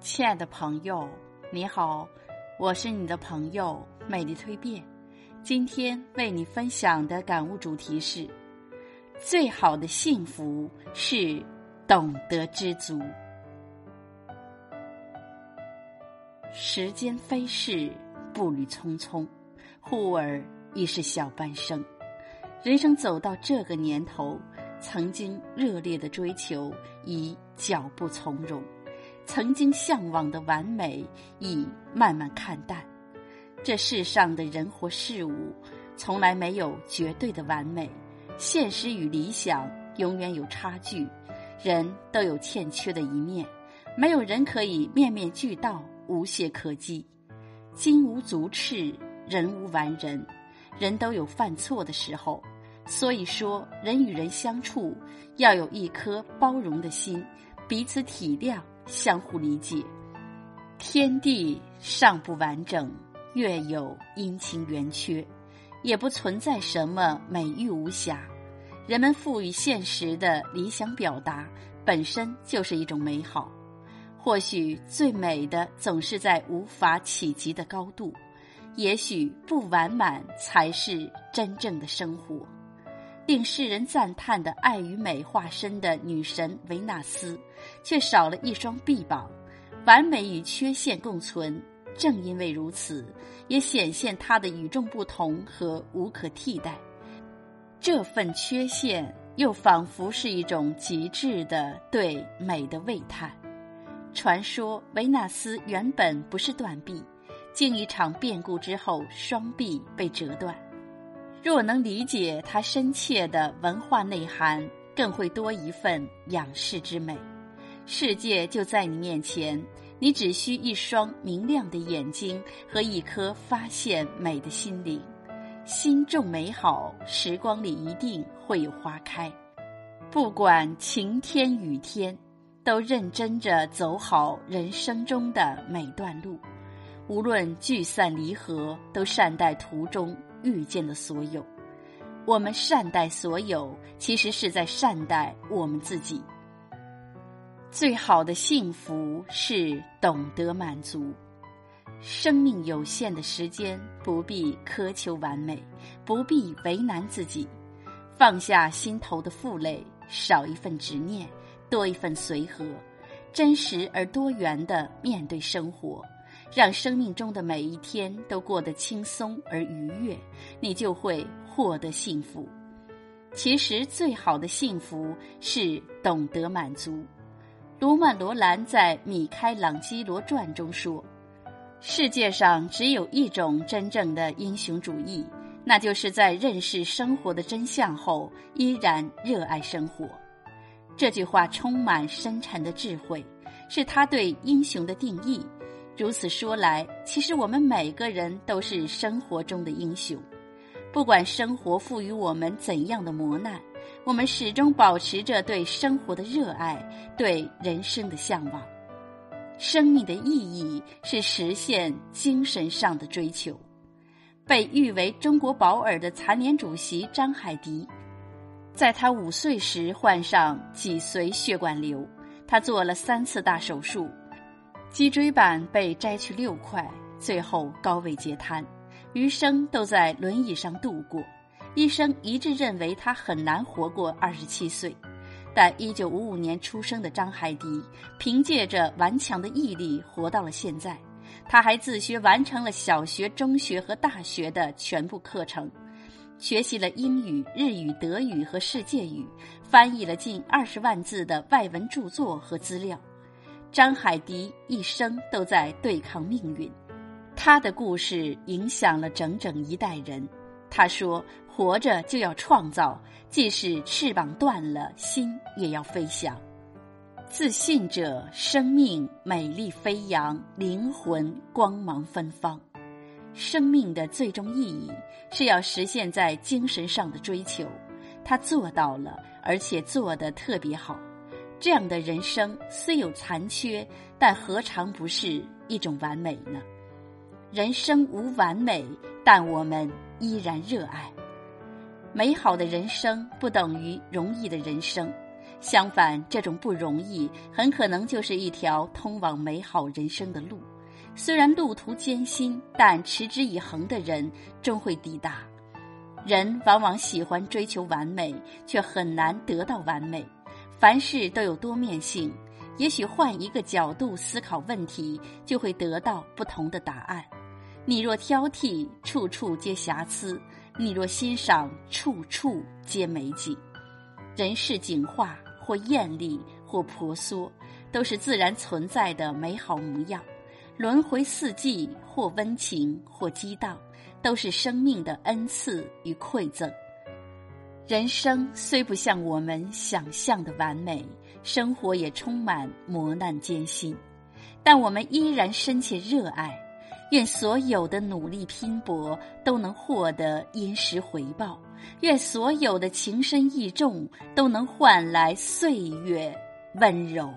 亲爱的朋友，你好，我是你的朋友美丽蜕变。今天为你分享的感悟主题是：最好的幸福是懂得知足。时间飞逝，步履匆匆，忽而已是小半生。人生走到这个年头，曾经热烈的追求已脚步从容，曾经向往的完美已慢慢看淡。这世上的人或事物，从来没有绝对的完美，现实与理想永远有差距，人都有欠缺的一面，没有人可以面面俱到、无懈可击。金无足赤，人无完人，人都有犯错的时候。所以说，人与人相处要有一颗包容的心，彼此体谅，相互理解。天地尚不完整，月有阴晴圆缺，也不存在什么美玉无瑕。人们赋予现实的理想表达，本身就是一种美好。或许最美的总是在无法企及的高度，也许不完满才是真正的生活。令世人赞叹的爱与美化身的女神维纳斯，却少了一双臂膀。完美与缺陷共存，正因为如此，也显现她的与众不同和无可替代。这份缺陷，又仿佛是一种极致的对美的喟叹。传说维纳斯原本不是断臂，经一场变故之后，双臂被折断。若能理解它深切的文化内涵，更会多一份仰视之美。世界就在你面前，你只需一双明亮的眼睛和一颗发现美的心灵。心种美好，时光里一定会有花开。不管晴天雨天，都认真着走好人生中的每段路。无论聚散离合，都善待途中。遇见的所有，我们善待所有，其实是在善待我们自己。最好的幸福是懂得满足。生命有限的时间，不必苛求完美，不必为难自己，放下心头的负累，少一份执念，多一份随和，真实而多元的面对生活。让生命中的每一天都过得轻松而愉悦，你就会获得幸福。其实，最好的幸福是懂得满足。罗曼·罗兰在《米开朗基罗传》中说：“世界上只有一种真正的英雄主义，那就是在认识生活的真相后，依然热爱生活。”这句话充满深沉的智慧，是他对英雄的定义。如此说来，其实我们每个人都是生活中的英雄。不管生活赋予我们怎样的磨难，我们始终保持着对生活的热爱，对人生的向往。生命的意义是实现精神上的追求。被誉为中国保尔的残联主席张海迪，在他五岁时患上脊髓血管瘤，他做了三次大手术。脊椎板被摘去六块，最后高位截瘫，余生都在轮椅上度过。医生一致认为他很难活过二十七岁，但一九五五年出生的张海迪凭借着顽强的毅力活到了现在。他还自学完成了小学、中学和大学的全部课程，学习了英语、日语、德语和世界语，翻译了近二十万字的外文著作和资料。张海迪一生都在对抗命运，他的故事影响了整整一代人。他说：“活着就要创造，即使翅膀断了，心也要飞翔。自信者，生命美丽飞扬，灵魂光芒芬芳。生命的最终意义是要实现在精神上的追求，他做到了，而且做得特别好。”这样的人生虽有残缺，但何尝不是一种完美呢？人生无完美，但我们依然热爱。美好的人生不等于容易的人生，相反，这种不容易很可能就是一条通往美好人生的路。虽然路途艰辛，但持之以恒的人终会抵达。人往往喜欢追求完美，却很难得到完美。凡事都有多面性，也许换一个角度思考问题，就会得到不同的答案。你若挑剔，处处皆瑕疵；你若欣赏，处处皆美景。人世景化，或艳丽，或婆娑，都是自然存在的美好模样。轮回四季，或温情，或激荡，都是生命的恩赐与馈赠。人生虽不像我们想象的完美，生活也充满磨难艰辛，但我们依然深切热爱。愿所有的努力拼搏都能获得殷实回报，愿所有的情深意重都能换来岁月温柔。